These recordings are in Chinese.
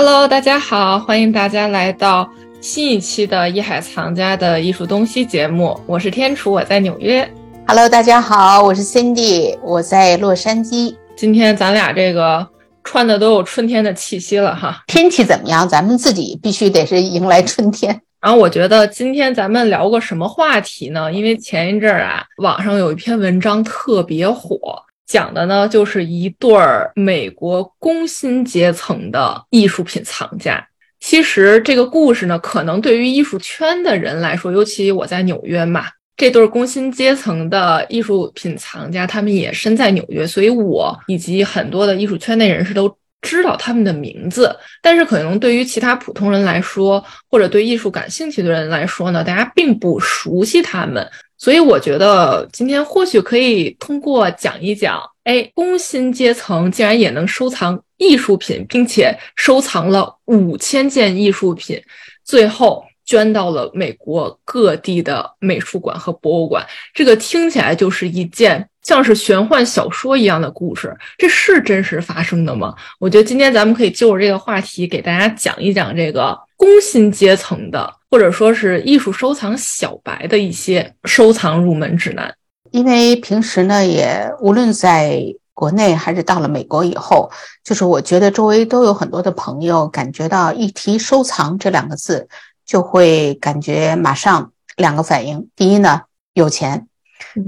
Hello，大家好，欢迎大家来到新一期的艺海藏家的艺术东西节目。我是天楚，我在纽约。Hello，大家好，我是 Cindy，我在洛杉矶。今天咱俩这个穿的都有春天的气息了哈。天气怎么样？咱们自己必须得是迎来春天。然后我觉得今天咱们聊个什么话题呢？因为前一阵儿啊，网上有一篇文章特别火。讲的呢，就是一对儿美国工薪阶层的艺术品藏家。其实这个故事呢，可能对于艺术圈的人来说，尤其我在纽约嘛，这对儿工薪阶层的艺术品藏家，他们也身在纽约，所以我以及很多的艺术圈内人士都知道他们的名字。但是可能对于其他普通人来说，或者对艺术感兴趣的人来说呢，大家并不熟悉他们。所以我觉得今天或许可以通过讲一讲，哎，工薪阶层竟然也能收藏艺术品，并且收藏了五千件艺术品，最后捐到了美国各地的美术馆和博物馆。这个听起来就是一件像是玄幻小说一样的故事，这是真实发生的吗？我觉得今天咱们可以就着这个话题给大家讲一讲这个工薪阶层的。或者说是艺术收藏小白的一些收藏入门指南，因为平时呢，也无论在国内还是到了美国以后，就是我觉得周围都有很多的朋友感觉到一提收藏这两个字，就会感觉马上两个反应：第一呢，有钱，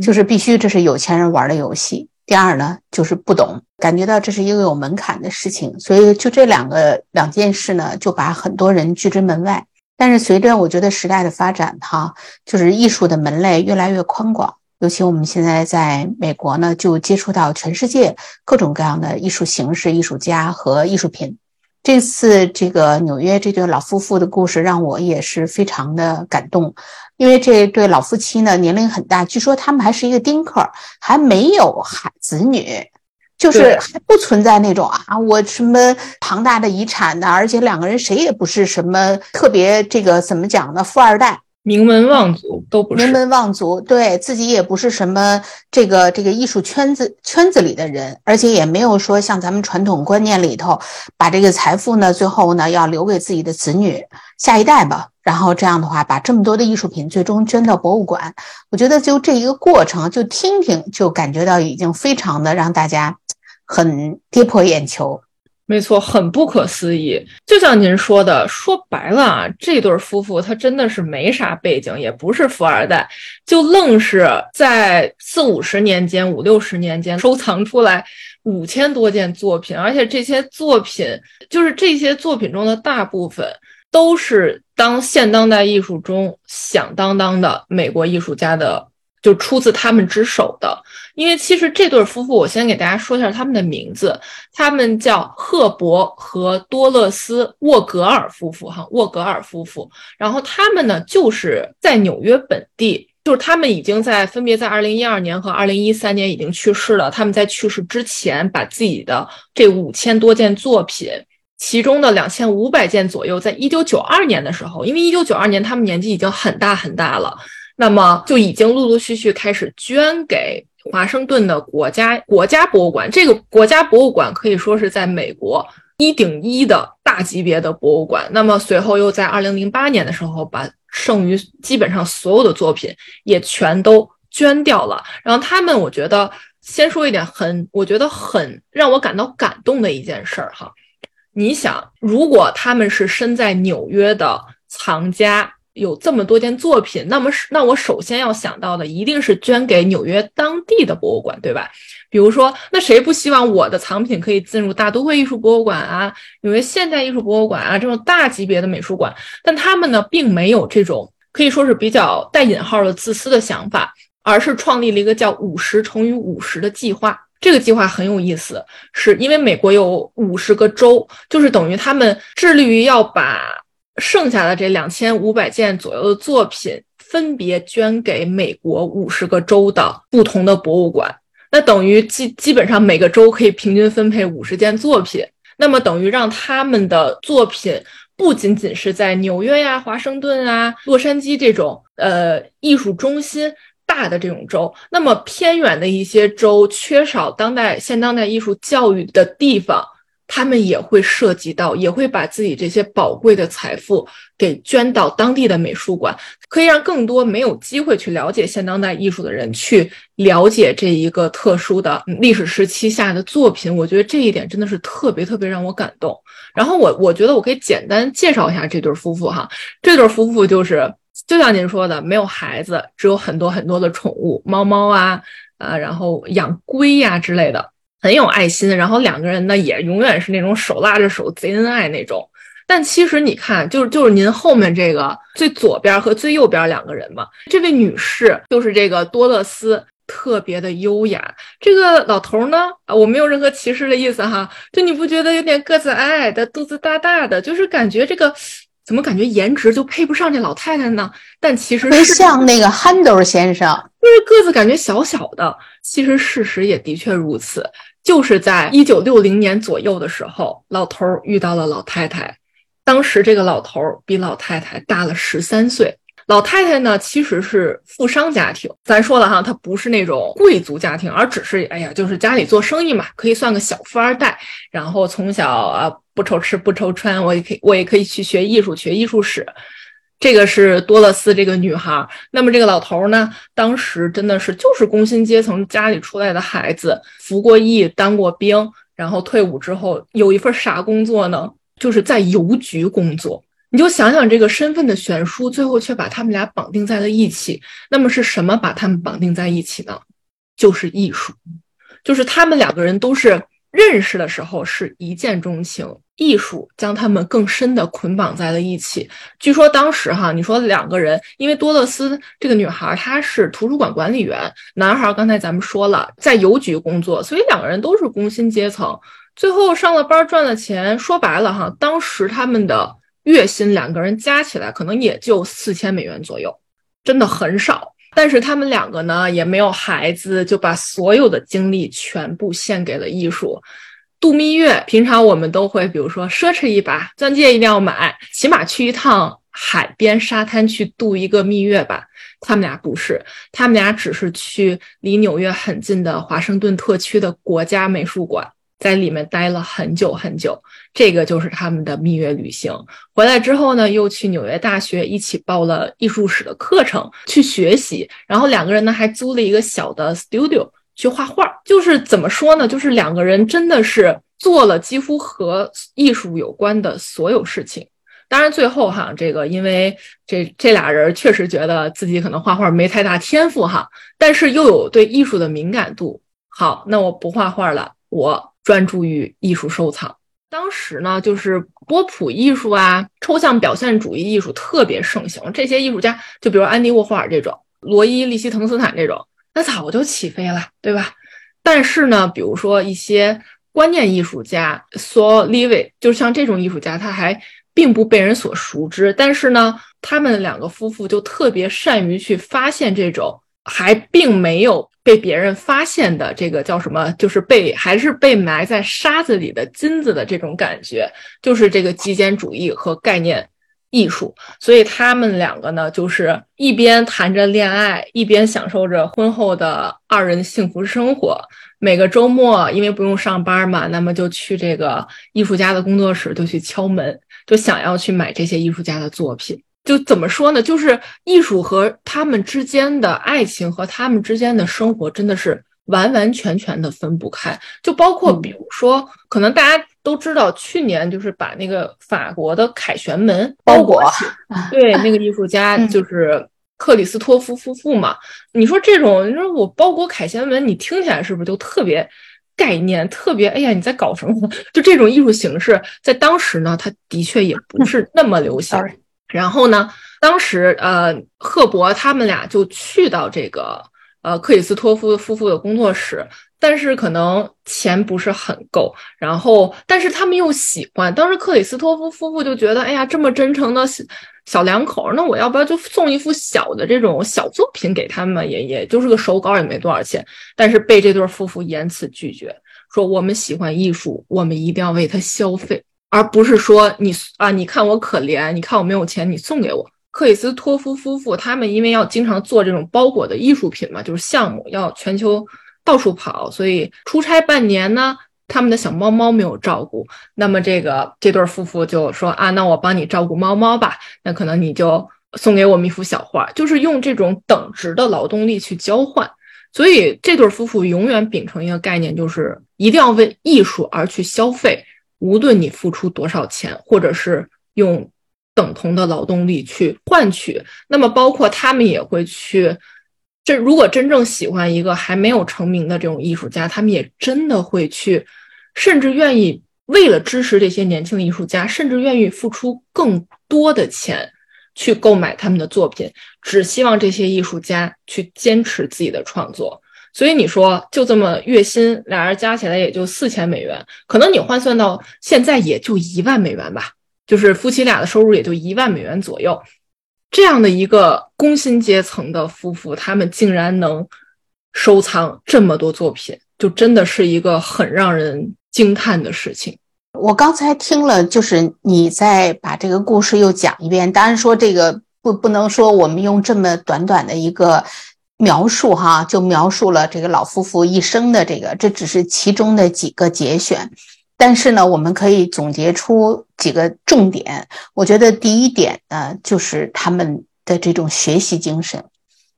就是必须这是有钱人玩的游戏；第二呢，就是不懂，感觉到这是一个有门槛的事情。所以就这两个两件事呢，就把很多人拒之门外。但是随着我觉得时代的发展，哈，就是艺术的门类越来越宽广。尤其我们现在在美国呢，就接触到全世界各种各样的艺术形式、艺术家和艺术品。这次这个纽约这对老夫妇的故事让我也是非常的感动，因为这对老夫妻呢年龄很大，据说他们还是一个丁克，还没有孩子女。就是还不存在那种啊，我什么庞大的遗产的，而且两个人谁也不是什么特别这个怎么讲呢？富二代、名门望族都不是名门望族，对自己也不是什么这个这个艺术圈子圈子里的人，而且也没有说像咱们传统观念里头，把这个财富呢最后呢要留给自己的子女下一代吧。然后这样的话，把这么多的艺术品最终捐到博物馆，我觉得就这一个过程，就听听就感觉到已经非常的让大家。很跌破眼球，没错，很不可思议。就像您说的，说白了啊，这对夫妇他真的是没啥背景，也不是富二代，就愣是在四五十年间、五六十年间收藏出来五千多件作品，而且这些作品就是这些作品中的大部分都是当现当代艺术中响当当的美国艺术家的。就出自他们之手的，因为其实这对夫妇，我先给大家说一下他们的名字，他们叫赫伯和多勒斯沃格尔夫妇，哈，沃格尔夫妇。然后他们呢，就是在纽约本地，就是他们已经在分别在二零一二年和二零一三年已经去世了。他们在去世之前，把自己的这五千多件作品，其中的两千五百件左右，在一九九二年的时候，因为一九九二年他们年纪已经很大很大了。那么就已经陆陆续续开始捐给华盛顿的国家国家博物馆。这个国家博物馆可以说是在美国一顶一的大级别的博物馆。那么随后又在二零零八年的时候，把剩余基本上所有的作品也全都捐掉了。然后他们，我觉得先说一点很，我觉得很让我感到感动的一件事儿哈。你想，如果他们是身在纽约的藏家。有这么多件作品，那么是那我首先要想到的一定是捐给纽约当地的博物馆，对吧？比如说，那谁不希望我的藏品可以进入大都会艺术博物馆啊、纽约现代艺术博物馆啊这种大级别的美术馆？但他们呢，并没有这种可以说是比较带引号的自私的想法，而是创立了一个叫“五十乘以五十”的计划。这个计划很有意思，是因为美国有五十个州，就是等于他们致力于要把。剩下的这两千五百件左右的作品，分别捐给美国五十个州的不同的博物馆。那等于基基本上每个州可以平均分配五十件作品。那么等于让他们的作品不仅仅是在纽约呀、华盛顿啊、洛杉矶这种呃艺术中心大的这种州，那么偏远的一些州缺少当代现当代艺术教育的地方。他们也会涉及到，也会把自己这些宝贵的财富给捐到当地的美术馆，可以让更多没有机会去了解现当代艺术的人去了解这一个特殊的历史时期下的作品。我觉得这一点真的是特别特别让我感动。然后我我觉得我可以简单介绍一下这对夫妇哈，这对夫妇就是就像您说的，没有孩子，只有很多很多的宠物，猫猫啊啊，然后养龟呀之类的。很有爱心，然后两个人呢也永远是那种手拉着手贼恩爱那种。但其实你看，就是就是您后面这个最左边和最右边两个人嘛，这位女士就是这个多乐斯，特别的优雅。这个老头呢，啊，我没有任何歧视的意思哈，就你不觉得有点个子矮矮的，肚子大大的，就是感觉这个怎么感觉颜值就配不上这老太太呢？但其实是像那个憨豆先生，就是个子感觉小小的，其实事实也的确如此。就是在一九六零年左右的时候，老头儿遇到了老太太。当时这个老头儿比老太太大了十三岁。老太太呢，其实是富商家庭。咱说了哈，她不是那种贵族家庭，而只是哎呀，就是家里做生意嘛，可以算个小富二代。然后从小啊，不愁吃不愁穿，我也可以，我也可以去学艺术，学艺术史。这个是多勒斯这个女孩，那么这个老头呢？当时真的是就是工薪阶层家里出来的孩子，服过役，当过兵，然后退伍之后有一份啥工作呢？就是在邮局工作。你就想想这个身份的悬殊，最后却把他们俩绑定在了一起。那么是什么把他们绑定在一起呢？就是艺术，就是他们两个人都是。认识的时候是一见钟情，艺术将他们更深的捆绑在了一起。据说当时哈，你说两个人，因为多乐斯这个女孩她是图书馆管理员，男孩刚才咱们说了在邮局工作，所以两个人都是工薪阶层。最后上了班赚了钱，说白了哈，当时他们的月薪两个人加起来可能也就四千美元左右，真的很少。但是他们两个呢，也没有孩子，就把所有的精力全部献给了艺术。度蜜月，平常我们都会，比如说奢侈一把，钻戒一定要买，起码去一趟海边沙滩去度一个蜜月吧。他们俩不是，他们俩只是去离纽约很近的华盛顿特区的国家美术馆。在里面待了很久很久，这个就是他们的蜜月旅行。回来之后呢，又去纽约大学一起报了艺术史的课程去学习。然后两个人呢还租了一个小的 studio 去画画。就是怎么说呢？就是两个人真的是做了几乎和艺术有关的所有事情。当然最后哈，这个因为这这俩人确实觉得自己可能画画没太大天赋哈，但是又有对艺术的敏感度。好，那我不画画了，我。专注于艺术收藏。当时呢，就是波普艺术啊、抽象表现主义艺术特别盛行。这些艺术家，就比如安迪沃霍尔这种、罗伊利希滕斯坦这种，那早就起飞了，对吧？但是呢，比如说一些观念艺术家，So Levi，就像这种艺术家，他还并不被人所熟知。但是呢，他们两个夫妇就特别善于去发现这种还并没有。被别人发现的这个叫什么？就是被还是被埋在沙子里的金子的这种感觉，就是这个极简主义和概念艺术。所以他们两个呢，就是一边谈着恋爱，一边享受着婚后的二人幸福生活。每个周末，因为不用上班嘛，那么就去这个艺术家的工作室，就去敲门，就想要去买这些艺术家的作品。就怎么说呢？就是艺术和他们之间的爱情和他们之间的生活真的是完完全全的分不开。就包括比如说，可能大家都知道，去年就是把那个法国的凯旋门包裹，对，那个艺术家就是克里斯托夫夫妇嘛。你说这种，你说我包裹凯旋门，你听起来是不是就特别概念，特别哎呀，你在搞什么？就这种艺术形式，在当时呢，它的确也不是那么流行。然后呢，当时呃，赫伯他们俩就去到这个呃克里斯托夫夫妇的工作室，但是可能钱不是很够。然后，但是他们又喜欢。当时克里斯托夫夫妇就觉得，哎呀，这么真诚的小小两口，那我要不要就送一幅小的这种小作品给他们？也也就是个手稿，也没多少钱。但是被这对夫妇严词拒绝，说我们喜欢艺术，我们一定要为他消费。而不是说你啊，你看我可怜，你看我没有钱，你送给我。克里斯托夫夫妇他们因为要经常做这种包裹的艺术品嘛，就是项目要全球到处跑，所以出差半年呢，他们的小猫猫没有照顾，那么这个这对夫妇就说啊，那我帮你照顾猫猫吧，那可能你就送给我们一幅小画，就是用这种等值的劳动力去交换。所以这对夫妇永远秉承一个概念，就是一定要为艺术而去消费，无论你付出多少钱，或者是用等同的劳动力去换取。那么包括他们也会去。这如果真正喜欢一个还没有成名的这种艺术家，他们也真的会去，甚至愿意为了支持这些年轻艺术家，甚至愿意付出更多的钱去购买他们的作品，只希望这些艺术家去坚持自己的创作。所以你说，就这么月薪，俩人加起来也就四千美元，可能你换算到现在也就一万美元吧，就是夫妻俩的收入也就一万美元左右。这样的一个工薪阶层的夫妇，他们竟然能收藏这么多作品，就真的是一个很让人惊叹的事情。我刚才听了，就是你再把这个故事又讲一遍。当然说这个不不能说我们用这么短短的一个描述哈，就描述了这个老夫妇一生的这个，这只是其中的几个节选。但是呢，我们可以总结出几个重点。我觉得第一点呢，就是他们的这种学习精神，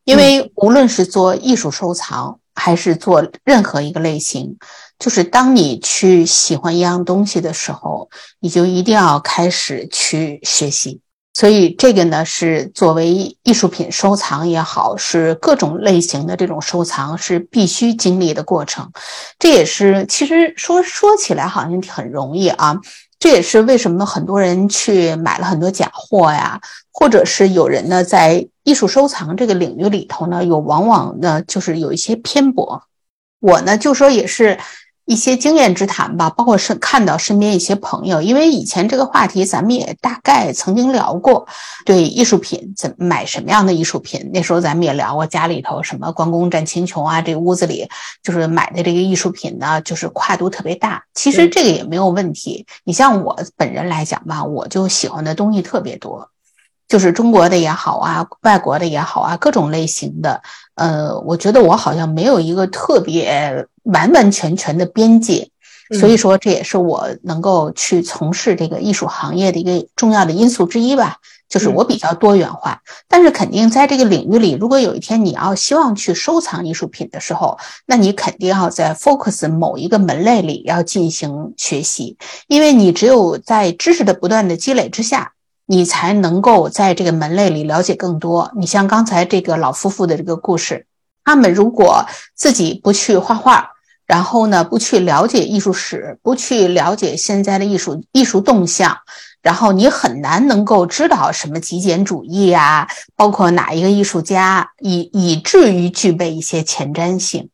因为无论是做艺术收藏，还是做任何一个类型，就是当你去喜欢一样东西的时候，你就一定要开始去学习。所以这个呢，是作为艺术品收藏也好，是各种类型的这种收藏是必须经历的过程。这也是其实说说起来好像很容易啊。这也是为什么很多人去买了很多假货呀，或者是有人呢在艺术收藏这个领域里头呢，有往往呢就是有一些偏颇。我呢就说也是。一些经验之谈吧，包括是看到身边一些朋友，因为以前这个话题咱们也大概曾经聊过，对艺术品怎买什么样的艺术品，那时候咱们也聊过家里头什么关公战秦琼啊，这屋子里就是买的这个艺术品呢，就是跨度特别大。其实这个也没有问题。你像我本人来讲吧，我就喜欢的东西特别多。就是中国的也好啊，外国的也好啊，各种类型的，呃，我觉得我好像没有一个特别完完全全的边界，所以说这也是我能够去从事这个艺术行业的一个重要的因素之一吧。就是我比较多元化，但是肯定在这个领域里，如果有一天你要希望去收藏艺术品的时候，那你肯定要在 focus 某一个门类里要进行学习，因为你只有在知识的不断的积累之下。你才能够在这个门类里了解更多。你像刚才这个老夫妇的这个故事，他们如果自己不去画画，然后呢不去了解艺术史，不去了解现在的艺术艺术动向，然后你很难能够知道什么极简主义啊，包括哪一个艺术家以以至于具备一些前瞻性。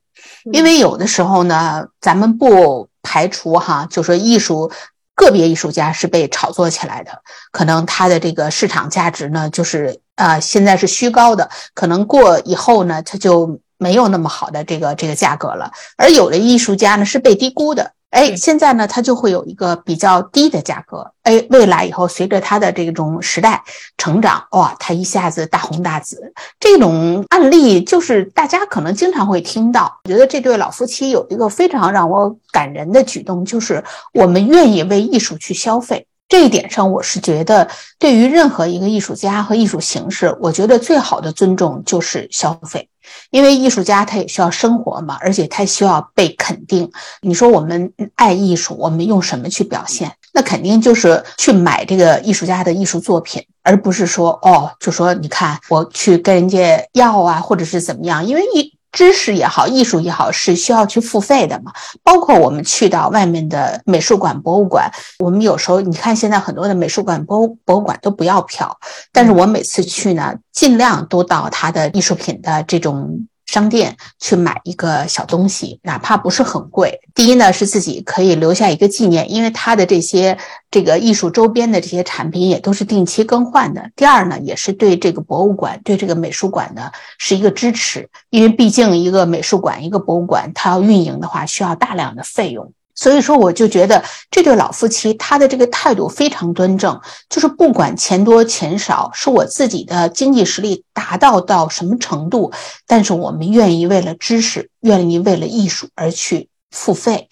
因为有的时候呢，咱们不排除哈，就说艺术。个别艺术家是被炒作起来的，可能他的这个市场价值呢，就是呃现在是虚高的，可能过以后呢，他就没有那么好的这个这个价格了。而有的艺术家呢是被低估的。哎，现在呢，它就会有一个比较低的价格。哎，未来以后随着它的这种时代成长，哇，它一下子大红大紫。这种案例就是大家可能经常会听到。我觉得这对老夫妻有一个非常让我感人的举动，就是我们愿意为艺术去消费。这一点上，我是觉得对于任何一个艺术家和艺术形式，我觉得最好的尊重就是消费。因为艺术家他也需要生活嘛，而且他需要被肯定。你说我们爱艺术，我们用什么去表现？那肯定就是去买这个艺术家的艺术作品，而不是说哦，就说你看我去跟人家要啊，或者是怎么样？因为一。知识也好，艺术也好，是需要去付费的嘛。包括我们去到外面的美术馆、博物馆，我们有时候你看现在很多的美术馆、博博物馆都不要票，但是我每次去呢，尽量都到它的艺术品的这种。商店去买一个小东西，哪怕不是很贵。第一呢，是自己可以留下一个纪念，因为它的这些这个艺术周边的这些产品也都是定期更换的。第二呢，也是对这个博物馆、对这个美术馆呢是一个支持，因为毕竟一个美术馆、一个博物馆，它要运营的话，需要大量的费用。所以说，我就觉得这对老夫妻他的这个态度非常端正，就是不管钱多钱少，是我自己的经济实力达到到什么程度，但是我们愿意为了知识，愿意为了艺术而去付费。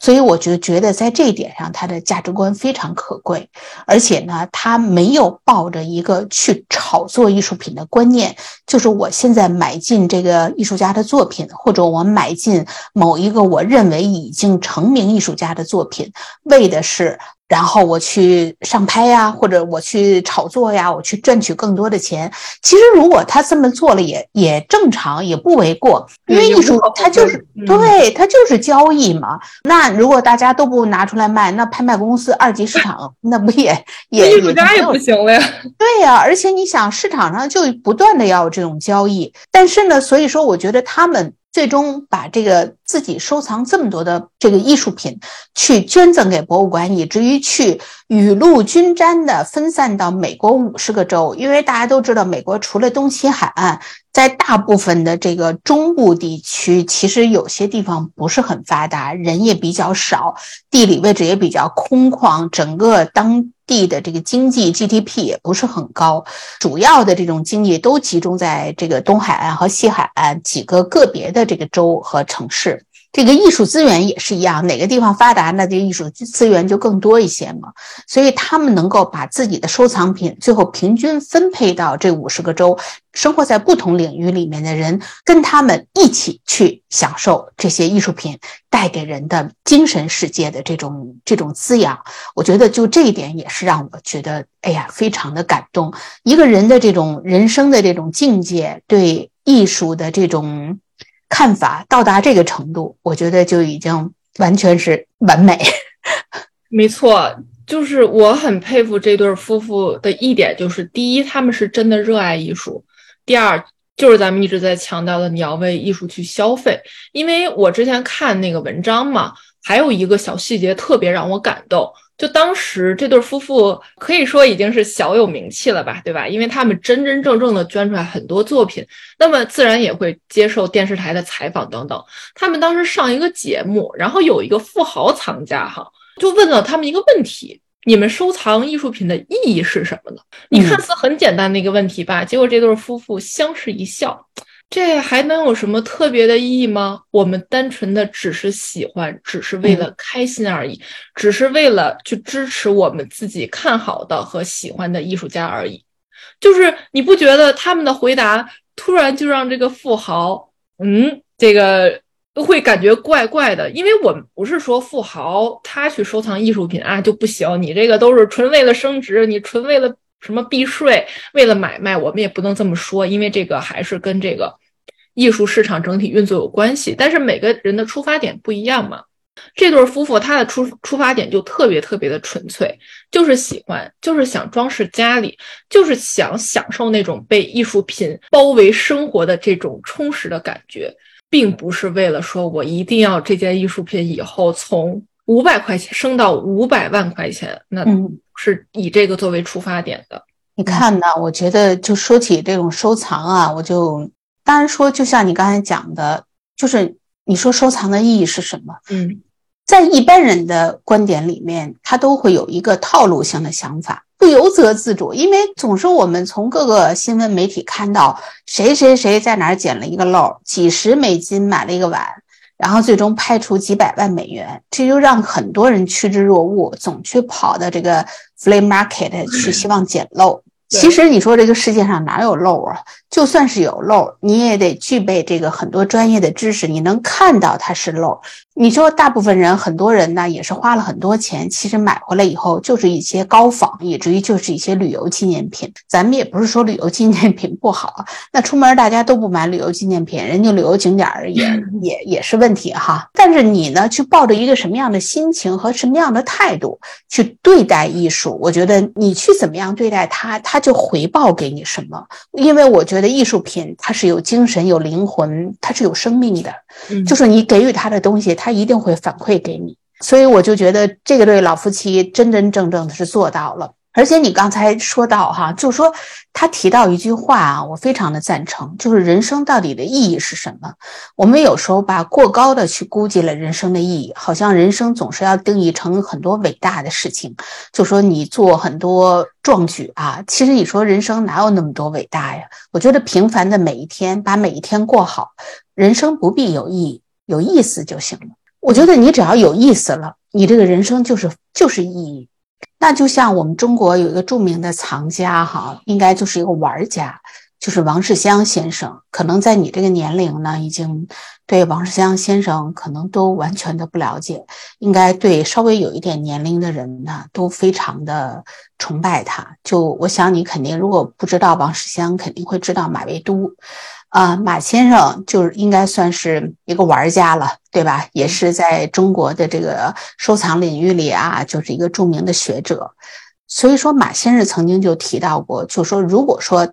所以我就觉得在这一点上，他的价值观非常可贵，而且呢，他没有抱着一个去炒作艺术品的观念，就是我现在买进这个艺术家的作品，或者我买进某一个我认为已经成名艺术家的作品，为的是。然后我去上拍呀，或者我去炒作呀，我去赚取更多的钱。其实如果他这么做了，也也正常，也不为过。因为艺术它就是对它就是交易嘛。那如果大家都不拿出来卖，那拍卖公司二级市场 那不也也艺术家也不行了呀？对呀，而且你想市场上就不断的要有这种交易，但是呢，所以说我觉得他们。最终把这个自己收藏这么多的这个艺术品去捐赠给博物馆，以至于去雨露均沾的分散到美国五十个州。因为大家都知道，美国除了东西海岸，在大部分的这个中部地区，其实有些地方不是很发达，人也比较少，地理位置也比较空旷，整个当。地的这个经济 GDP 也不是很高，主要的这种经济都集中在这个东海岸和西海岸几个个别的这个州和城市。这个艺术资源也是一样，哪个地方发达，那这艺术资源就更多一些嘛。所以他们能够把自己的收藏品最后平均分配到这五十个州，生活在不同领域里面的人，跟他们一起去享受这些艺术品带给人的精神世界的这种这种滋养。我觉得就这一点也是让我觉得，哎呀，非常的感动。一个人的这种人生的这种境界，对艺术的这种。看法到达这个程度，我觉得就已经完全是完美。没错，就是我很佩服这对夫妇的一点，就是第一，他们是真的热爱艺术；第二，就是咱们一直在强调的，你要为艺术去消费。因为我之前看那个文章嘛，还有一个小细节特别让我感动。就当时这对夫妇可以说已经是小有名气了吧，对吧？因为他们真真正正的捐出来很多作品，那么自然也会接受电视台的采访等等。他们当时上一个节目，然后有一个富豪藏家哈，就问了他们一个问题：你们收藏艺术品的意义是什么呢？你看似很简单的一个问题吧，结果这对夫妇相视一笑。这还能有什么特别的意义吗？我们单纯的只是喜欢，只是为了开心而已，只是为了去支持我们自己看好的和喜欢的艺术家而已。就是你不觉得他们的回答突然就让这个富豪，嗯，这个会感觉怪怪的？因为我们不是说富豪他去收藏艺术品啊就不行，你这个都是纯为了升值，你纯为了。什么避税？为了买卖，我们也不能这么说，因为这个还是跟这个艺术市场整体运作有关系。但是每个人的出发点不一样嘛。这对夫妇他的出出发点就特别特别的纯粹，就是喜欢，就是想装饰家里，就是想享受那种被艺术品包围生活的这种充实的感觉，并不是为了说我一定要这件艺术品以后从五百块钱升到五百万块钱，那。是以这个作为出发点的。你看呢？我觉得就说起这种收藏啊，我就当然说，就像你刚才讲的，就是你说收藏的意义是什么？嗯，在一般人的观点里面，他都会有一个套路性的想法，不由则自主，因为总是我们从各个新闻媒体看到谁谁谁在哪儿捡了一个漏，几十美金买了一个碗。然后最终拍出几百万美元，这就让很多人趋之若鹜，总去跑到这个 flea market 去，希望捡漏。其实你说这个世界上哪有漏啊？就算是有漏，你也得具备这个很多专业的知识，你能看到它是漏。你说大部分人，很多人呢也是花了很多钱，其实买回来以后就是一些高仿，以至于就是一些旅游纪念品。咱们也不是说旅游纪念品不好，那出门大家都不买旅游纪念品，人家旅游景点儿也也也是问题哈。但是你呢，去抱着一个什么样的心情和什么样的态度去对待艺术，我觉得你去怎么样对待它，它就回报给你什么。因为我觉得。的艺术品，它是有精神、有灵魂，它是有生命的。嗯，就是你给予它的东西，它一定会反馈给你。所以我就觉得这个对老夫妻真真正正的是做到了。而且你刚才说到哈，就说他提到一句话啊，我非常的赞成，就是人生到底的意义是什么？我们有时候把过高的去估计了人生的意义，好像人生总是要定义成很多伟大的事情，就说你做很多壮举啊。其实你说人生哪有那么多伟大呀？我觉得平凡的每一天，把每一天过好，人生不必有意义，有意思就行了。我觉得你只要有意思了，你这个人生就是就是意义。那就像我们中国有一个著名的藏家哈，应该就是一个玩家，就是王世襄先生。可能在你这个年龄呢，已经对王世襄先生可能都完全的不了解，应该对稍微有一点年龄的人呢，都非常的崇拜他。就我想你肯定如果不知道王世襄，肯定会知道马未都。啊，马先生就是应该算是一个玩家了，对吧？也是在中国的这个收藏领域里啊，就是一个著名的学者。所以说，马先生曾经就提到过，就说如果说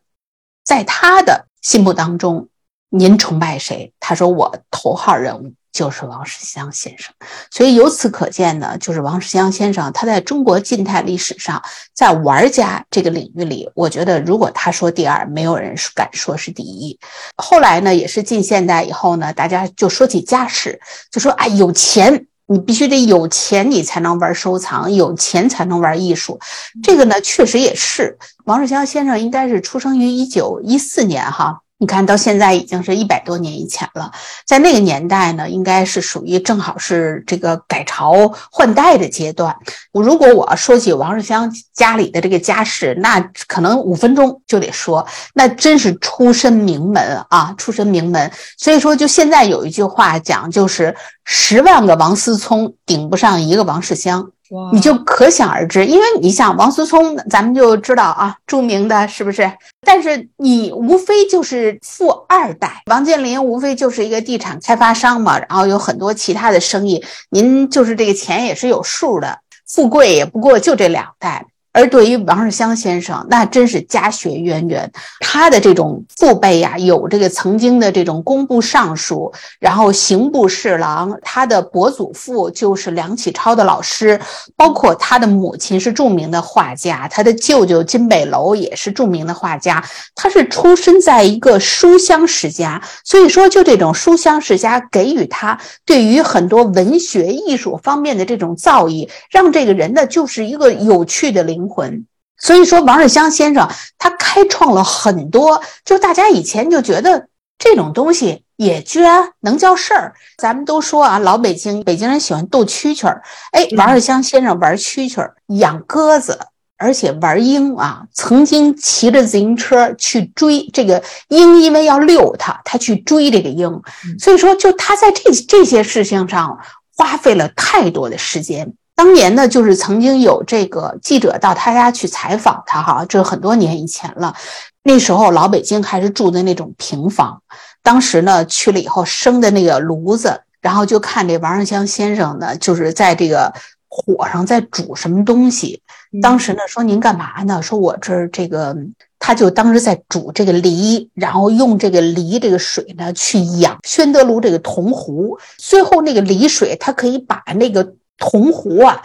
在他的心目当中，您崇拜谁？他说我头号人物。就是王世襄先生，所以由此可见呢，就是王世襄先生他在中国近代历史上，在玩家这个领域里，我觉得如果他说第二，没有人敢说是第一。后来呢，也是近现代以后呢，大家就说起家史，就说哎，有钱你必须得有钱，你才能玩收藏，有钱才能玩艺术。这个呢，确实也是王世襄先生应该是出生于一九一四年哈。你看到现在已经是一百多年以前了，在那个年代呢，应该是属于正好是这个改朝换代的阶段。我如果我要说起王世襄家里的这个家世，那可能五分钟就得说，那真是出身名门啊，出身名门。所以说，就现在有一句话讲，就是十万个王思聪顶不上一个王世襄。你就可想而知，因为你想王思聪，咱们就知道啊，著名的是不是？但是你无非就是富二代，王健林无非就是一个地产开发商嘛，然后有很多其他的生意，您就是这个钱也是有数的，富贵也不过就这两代。而对于王世襄先生，那真是家学渊源。他的这种父辈呀，有这个曾经的这种工部尚书，然后刑部侍郎。他的伯祖父就是梁启超的老师，包括他的母亲是著名的画家，他的舅舅金北楼也是著名的画家。他是出生在一个书香世家，所以说就这种书香世家给予他对于很多文学艺术方面的这种造诣，让这个人呢就是一个有趣的灵。魂，所以说王世襄先生他开创了很多，就大家以前就觉得这种东西也居然能叫事儿。咱们都说啊，老北京北京人喜欢斗蛐蛐儿，哎，王世襄先生玩蛐蛐儿，养鸽子，而且玩鹰啊，曾经骑着自行车去追这个鹰，因为要遛它，他去追这个鹰。所以说，就他在这这些事情上花费了太多的时间。当年呢，就是曾经有这个记者到他家去采访他，哈，这很多年以前了。那时候老北京还是住的那种平房，当时呢去了以后生的那个炉子，然后就看这王世襄先生呢，就是在这个火上在煮什么东西。当时呢说您干嘛呢？说我这儿这个，他就当时在煮这个梨，然后用这个梨这个水呢去养宣德炉这个铜壶，最后那个梨水它可以把那个。铜壶啊，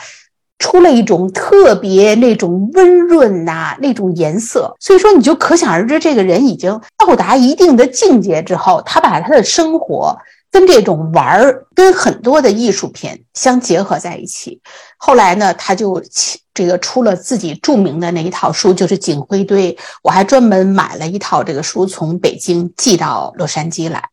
出了一种特别那种温润呐那种颜色，所以说你就可想而知，这个人已经到达一定的境界之后，他把他的生活跟这种玩儿，跟很多的艺术品相结合在一起。后来呢，他就这个出了自己著名的那一套书，就是《锦灰堆》，我还专门买了一套这个书，从北京寄到洛杉矶来。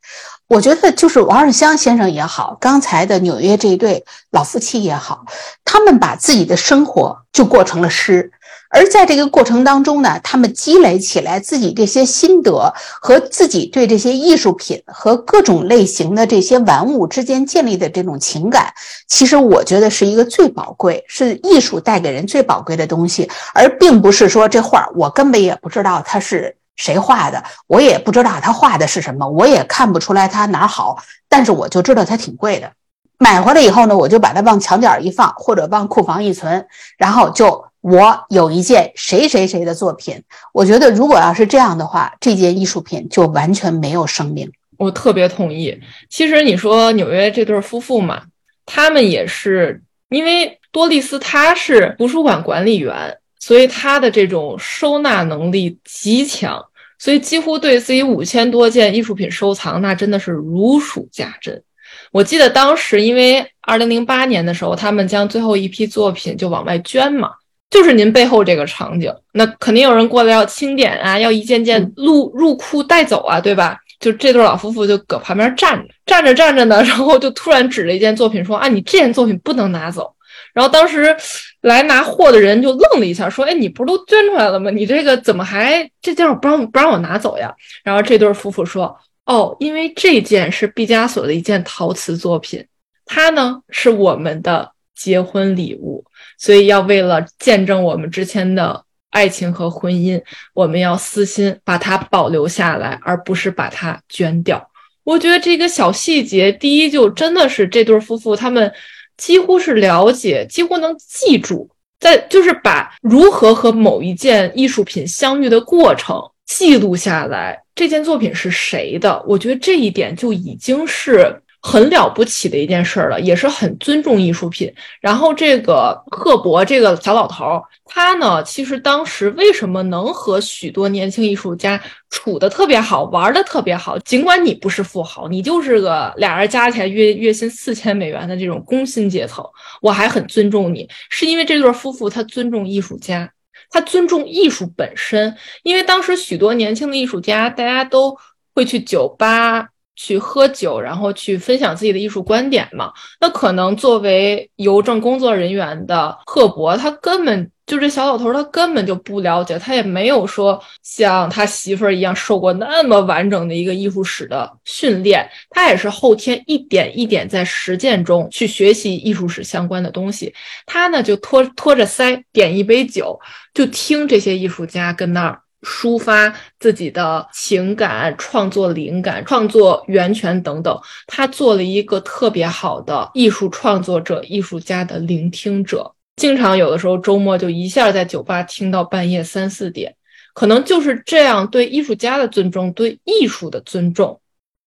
我觉得就是王世襄先生也好，刚才的纽约这一对老夫妻也好，他们把自己的生活就过成了诗，而在这个过程当中呢，他们积累起来自己这些心得和自己对这些艺术品和各种类型的这些玩物之间建立的这种情感，其实我觉得是一个最宝贵，是艺术带给人最宝贵的东西，而并不是说这画儿我根本也不知道它是。谁画的？我也不知道他画的是什么，我也看不出来他哪儿好，但是我就知道它挺贵的。买回来以后呢，我就把它往墙角一放，或者往库房一存，然后就我有一件谁谁谁的作品。我觉得如果要是这样的话，这件艺术品就完全没有生命。我特别同意。其实你说纽约这对夫妇嘛，他们也是因为多丽丝她是图书馆管理员。所以她的这种收纳能力极强，所以几乎对自己五千多件艺术品收藏，那真的是如数家珍。我记得当时，因为二零零八年的时候，他们将最后一批作品就往外捐嘛，就是您背后这个场景，那肯定有人过来要清点啊，要一件件入入库带走啊，对吧？就这对老夫妇就搁旁边站着，站着站着呢，然后就突然指着一件作品说：“啊，你这件作品不能拿走。”然后当时来拿货的人就愣了一下，说：“哎，你不是都捐出来了吗？你这个怎么还这件不让不让我拿走呀？”然后这对夫妇说：“哦，因为这件是毕加索的一件陶瓷作品，它呢是我们的结婚礼物，所以要为了见证我们之前的。”爱情和婚姻，我们要私心把它保留下来，而不是把它捐掉。我觉得这个小细节，第一就真的是这对夫妇他们几乎是了解，几乎能记住，在就是把如何和某一件艺术品相遇的过程记录下来。这件作品是谁的？我觉得这一点就已经是。很了不起的一件事了，也是很尊重艺术品。然后这个赫伯这个小老头，他呢，其实当时为什么能和许多年轻艺术家处的特别好，玩的特别好？尽管你不是富豪，你就是个俩人加起来月月薪四千美元的这种工薪阶层，我还很尊重你，是因为这对夫妇他尊重艺术家，他尊重艺术本身。因为当时许多年轻的艺术家，大家都会去酒吧。去喝酒，然后去分享自己的艺术观点嘛？那可能作为邮政工作人员的赫伯，他根本就这小老头，他根本就不了解，他也没有说像他媳妇儿一样受过那么完整的一个艺术史的训练，他也是后天一点一点在实践中去学习艺术史相关的东西。他呢就托托着腮，点一杯酒，就听这些艺术家跟那儿。抒发自己的情感、创作灵感、创作源泉等等，他做了一个特别好的艺术创作者、艺术家的聆听者。经常有的时候周末就一下在酒吧听到半夜三四点，可能就是这样对艺术家的尊重、对艺术的尊重，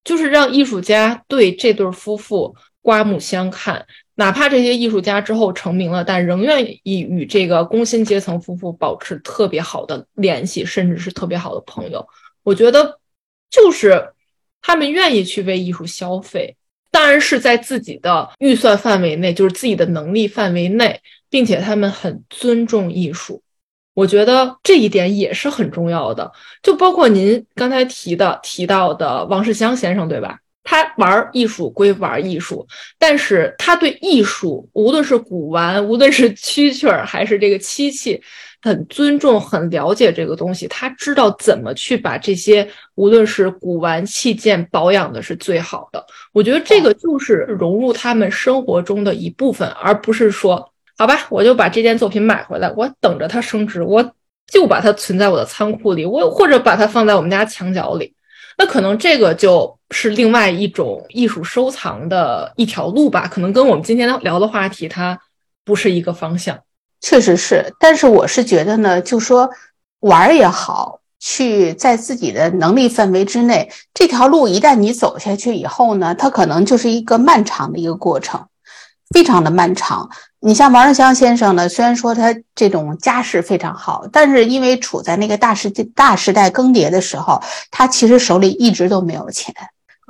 就是让艺术家对这对夫妇刮目相看。哪怕这些艺术家之后成名了，但仍愿意与这个工薪阶层夫妇保持特别好的联系，甚至是特别好的朋友。我觉得，就是他们愿意去为艺术消费，当然是在自己的预算范围内，就是自己的能力范围内，并且他们很尊重艺术。我觉得这一点也是很重要的。就包括您刚才提的提到的王世襄先生，对吧？他玩艺术归玩艺术，但是他对艺术，无论是古玩，无论是蛐蛐儿，还是这个漆器，很尊重，很了解这个东西。他知道怎么去把这些，无论是古玩器件保养的是最好的。我觉得这个就是融入他们生活中的一部分，而不是说，好吧，我就把这件作品买回来，我等着它升值，我就把它存在我的仓库里，我或者把它放在我们家墙角里。那可能这个就是另外一种艺术收藏的一条路吧，可能跟我们今天聊的话题它不是一个方向。确实是，但是我是觉得呢，就说玩也好，去在自己的能力范围之内，这条路一旦你走下去以后呢，它可能就是一个漫长的一个过程。非常的漫长。你像王世襄先生呢，虽然说他这种家世非常好，但是因为处在那个大时大时代更迭的时候，他其实手里一直都没有钱。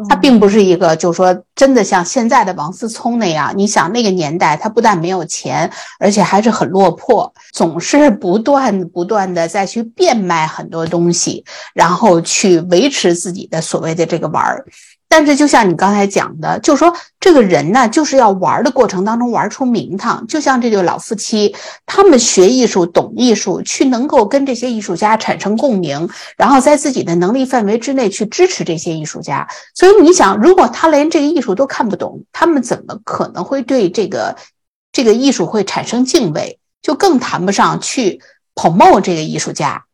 他并不是一个，就是说真的像现在的王思聪那样。你想那个年代，他不但没有钱，而且还是很落魄，总是不断不断的再去变卖很多东西，然后去维持自己的所谓的这个玩儿。但是，就像你刚才讲的，就是说这个人呢，就是要玩的过程当中玩出名堂。就像这对老夫妻，他们学艺术、懂艺术，去能够跟这些艺术家产生共鸣，然后在自己的能力范围之内去支持这些艺术家。所以你想，如果他连这个艺术都看不懂，他们怎么可能会对这个这个艺术会产生敬畏？就更谈不上去捧 o 这个艺术家。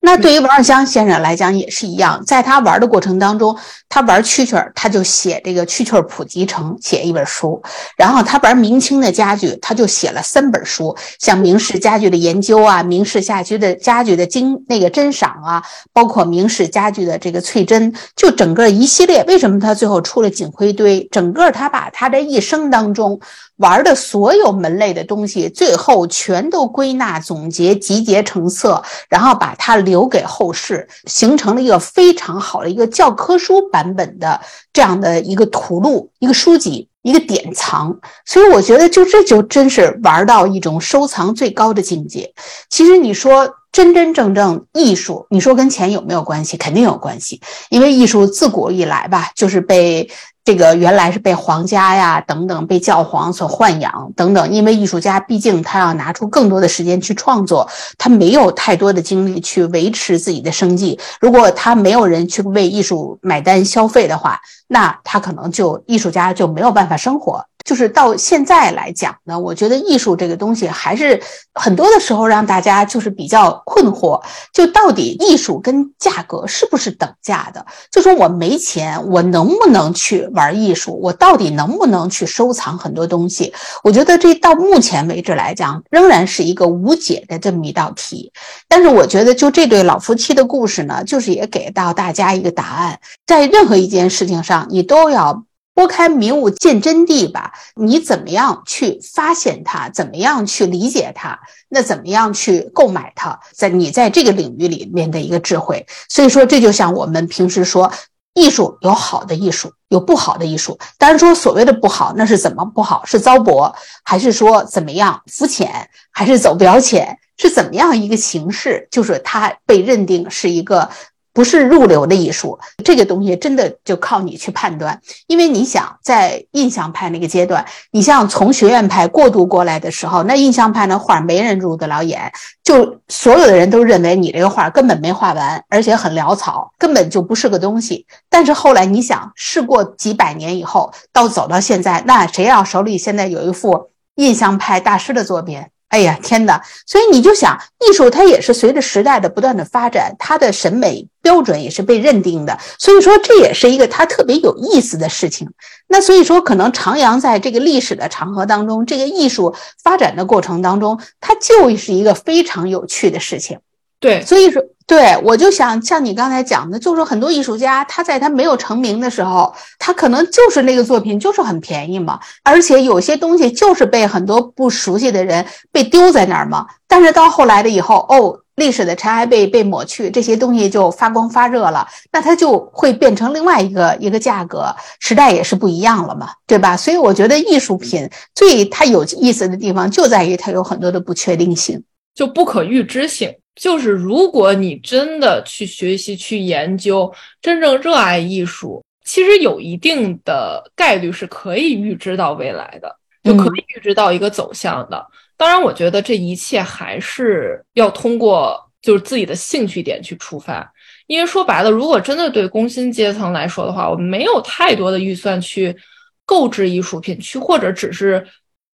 那对于王世襄先生来讲也是一样，在他玩的过程当中，他玩蛐蛐儿，他就写这个蛐蛐儿普及成写一本书；然后他玩明清的家具，他就写了三本书，像明式家具的研究啊，明式家居的家具的精那个珍赏啊，包括明式家具的这个翠珍，就整个一系列。为什么他最后出了锦灰堆？整个他把他这一生当中。玩的所有门类的东西，最后全都归纳、总结、集结成册，然后把它留给后世，形成了一个非常好的一个教科书版本的这样的一个图录、一个书籍。一个典藏，所以我觉得就这就真是玩到一种收藏最高的境界。其实你说真真正正艺术，你说跟钱有没有关系？肯定有关系，因为艺术自古以来吧，就是被。这个原来是被皇家呀等等被教皇所豢养等等，因为艺术家毕竟他要拿出更多的时间去创作，他没有太多的精力去维持自己的生计。如果他没有人去为艺术买单消费的话，那他可能就艺术家就没有办法生活。就是到现在来讲呢，我觉得艺术这个东西还是很多的时候让大家就是比较困惑，就到底艺术跟价格是不是等价的？就说我没钱，我能不能去玩艺术？我到底能不能去收藏很多东西？我觉得这到目前为止来讲，仍然是一个无解的这么一道题。但是我觉得，就这对老夫妻的故事呢，就是也给到大家一个答案，在任何一件事情上，你都要。拨开迷雾见真谛吧，你怎么样去发现它？怎么样去理解它？那怎么样去购买它？在你在这个领域里面的一个智慧。所以说，这就像我们平时说，艺术有好的艺术，有不好的艺术。当然说所谓的不好，那是怎么不好？是糟粕，还是说怎么样肤浅，还是走表浅？是怎么样一个形式？就是它被认定是一个。不是入流的艺术，这个东西真的就靠你去判断。因为你想在印象派那个阶段，你像从学院派过渡过来的时候，那印象派那画没人入得了眼，就所有的人都认为你这个画根本没画完，而且很潦草，根本就不是个东西。但是后来你想，事过几百年以后，到走到现在，那谁要手里现在有一幅印象派大师的作品？哎呀，天哪！所以你就想，艺术它也是随着时代的不断的发展，它的审美标准也是被认定的。所以说，这也是一个它特别有意思的事情。那所以说，可能徜徉在这个历史的长河当中，这个艺术发展的过程当中，它就是一个非常有趣的事情。对，所以说。对，我就想像你刚才讲的，就是很多艺术家，他在他没有成名的时候，他可能就是那个作品就是很便宜嘛，而且有些东西就是被很多不熟悉的人被丢在那儿嘛。但是到后来了以后，哦，历史的尘埃被被抹去，这些东西就发光发热了，那它就会变成另外一个一个价格，时代也是不一样了嘛，对吧？所以我觉得艺术品最它有意思的地方就在于它有很多的不确定性，就不可预知性。就是如果你真的去学习、去研究，真正热爱艺术，其实有一定的概率是可以预知到未来的，就可以预知到一个走向的。当然，我觉得这一切还是要通过就是自己的兴趣点去出发，因为说白了，如果真的对工薪阶层来说的话，我们没有太多的预算去购置艺术品，去或者只是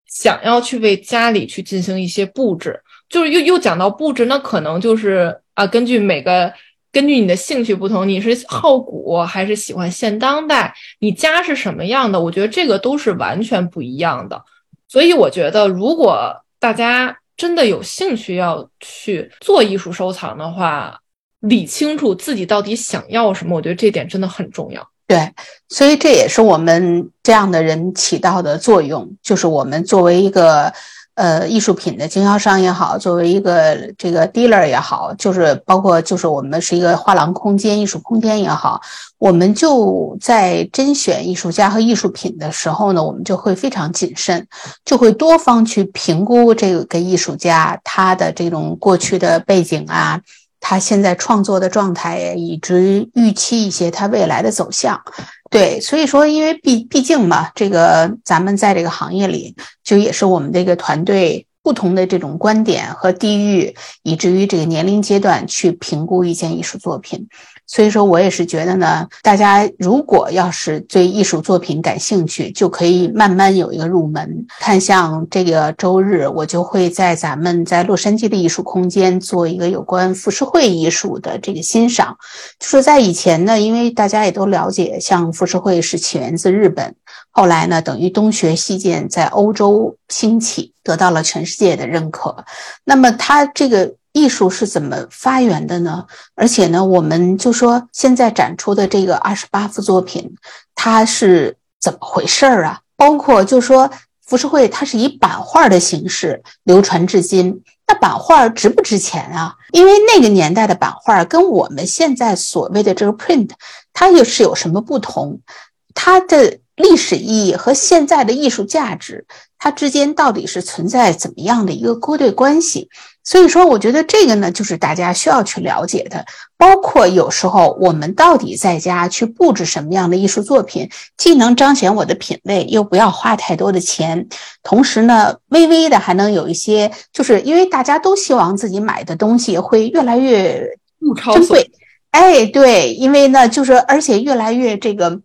想要去为家里去进行一些布置。就是又又讲到布置，那可能就是啊，根据每个根据你的兴趣不同，你是好古还是喜欢现当代，你家是什么样的？我觉得这个都是完全不一样的。所以我觉得，如果大家真的有兴趣要去做艺术收藏的话，理清楚自己到底想要什么，我觉得这点真的很重要。对，所以这也是我们这样的人起到的作用，就是我们作为一个。呃，艺术品的经销商也好，作为一个这个 dealer 也好，就是包括就是我们是一个画廊空间、艺术空间也好，我们就在甄选艺术家和艺术品的时候呢，我们就会非常谨慎，就会多方去评估这个艺术家他的这种过去的背景啊，他现在创作的状态，以及预期一些他未来的走向。对，所以说，因为毕毕竟嘛，这个咱们在这个行业里，就也是我们这个团队不同的这种观点和地域，以至于这个年龄阶段去评估一件艺术作品。所以说我也是觉得呢，大家如果要是对艺术作品感兴趣，就可以慢慢有一个入门。看像这个周日，我就会在咱们在洛杉矶的艺术空间做一个有关浮世绘艺术的这个欣赏。就是在以前呢，因为大家也都了解，像浮世绘是起源自日本，后来呢，等于东学西渐，在欧洲兴起，得到了全世界的认可。那么它这个。艺术是怎么发源的呢？而且呢，我们就说现在展出的这个二十八幅作品，它是怎么回事儿啊？包括就说浮世绘，它是以版画的形式流传至今。那版画值不值钱啊？因为那个年代的版画跟我们现在所谓的这个 print，它又是有什么不同？它的历史意义和现在的艺术价值，它之间到底是存在怎么样的一个勾兑关系？所以说，我觉得这个呢，就是大家需要去了解的。包括有时候我们到底在家去布置什么样的艺术作品，既能彰显我的品味，又不要花太多的钱，同时呢，微微的还能有一些，就是因为大家都希望自己买的东西会越来越珍贵。哎，对，因为呢，就是而且越来越这个。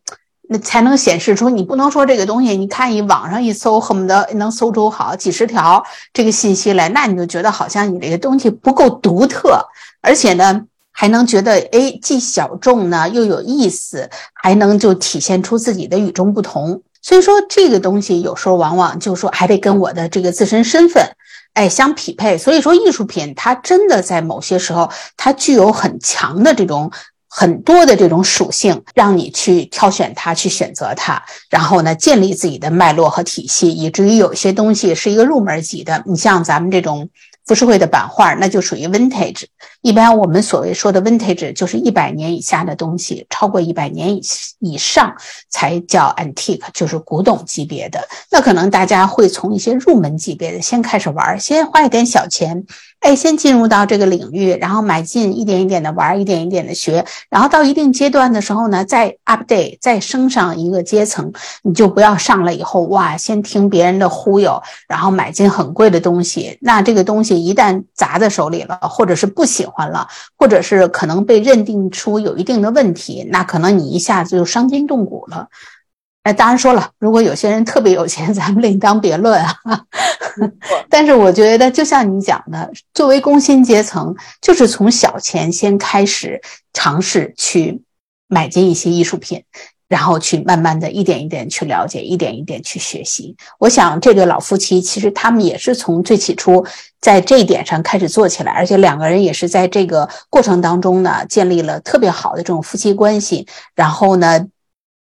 那才能显示出你不能说这个东西，你看一网上一搜，恨不得能搜出好几十条这个信息来，那你就觉得好像你这个东西不够独特，而且呢还能觉得哎既小众呢又有意思，还能就体现出自己的与众不同。所以说这个东西有时候往往就说还得跟我的这个自身身份哎相匹配。所以说艺术品它真的在某些时候它具有很强的这种。很多的这种属性，让你去挑选它，去选择它，然后呢，建立自己的脉络和体系，以至于有些东西是一个入门级的。你像咱们这种。浮世绘的版画，那就属于 vintage。一般我们所谓说的 vintage，就是一百年以下的东西，超过一百年以以上才叫 antique，就是古董级别的。那可能大家会从一些入门级别的先开始玩，先花一点小钱，哎，先进入到这个领域，然后买进，一点一点的玩，一点一点的学，然后到一定阶段的时候呢，再 update，再升上一个阶层。你就不要上来以后，哇，先听别人的忽悠，然后买进很贵的东西，那这个东西。一旦砸在手里了，或者是不喜欢了，或者是可能被认定出有一定的问题，那可能你一下子就伤筋动骨了。哎，当然说了，如果有些人特别有钱，咱们另当别论啊。但是我觉得，就像你讲的，作为工薪阶层，就是从小钱先开始尝试去买进一些艺术品。然后去慢慢的一点一点去了解，一点一点去学习。我想这对老夫妻其实他们也是从最起初在这一点上开始做起来，而且两个人也是在这个过程当中呢，建立了特别好的这种夫妻关系。然后呢，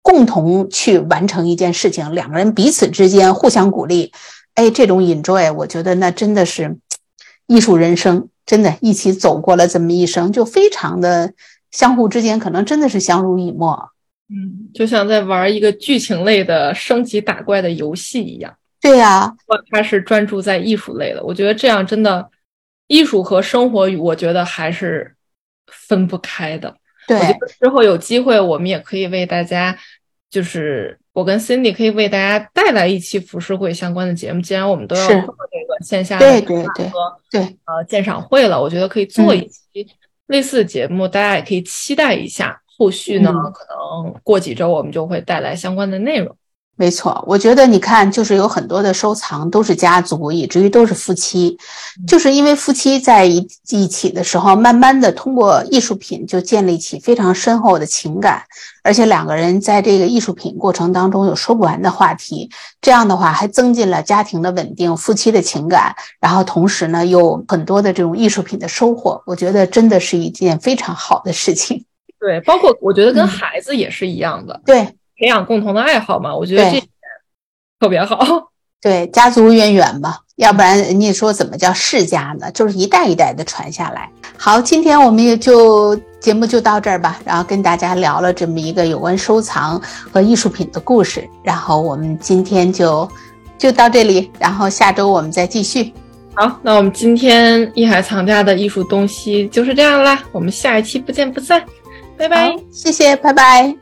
共同去完成一件事情，两个人彼此之间互相鼓励。哎，这种 enjoy，我觉得那真的是艺术人生，真的一起走过了这么一生，就非常的相互之间可能真的是相濡以沫。嗯，就像在玩一个剧情类的升级打怪的游戏一样。对呀，他是专注在艺术类的。我觉得这样真的，艺术和生活，我觉得还是分不开的。对，我觉得之后有机会，我们也可以为大家，就是我跟 Cindy 可以为大家带来一期浮世绘相关的节目。既然我们都要做这个线下的对对对对呃鉴赏会了，我觉得可以做一期类似的节目，大家也可以期待一下。后续呢，可能过几周我们就会带来相关的内容。没错，我觉得你看，就是有很多的收藏都是家族，以至于都是夫妻，就是因为夫妻在一一起的时候，慢慢的通过艺术品就建立起非常深厚的情感，而且两个人在这个艺术品过程当中有说不完的话题，这样的话还增进了家庭的稳定、夫妻的情感，然后同时呢，有很多的这种艺术品的收获，我觉得真的是一件非常好的事情。对，包括我觉得跟孩子也是一样的，对，培养共同的爱好嘛，我觉得这特别好。对，家族渊源吧，要不然人家说怎么叫世家呢？就是一代一代的传下来。好，今天我们也就节目就到这儿吧，然后跟大家聊了这么一个有关收藏和艺术品的故事，然后我们今天就就到这里，然后下周我们再继续。好，那我们今天艺海藏家的艺术东西就是这样啦，我们下一期不见不散。拜拜，谢谢，拜拜。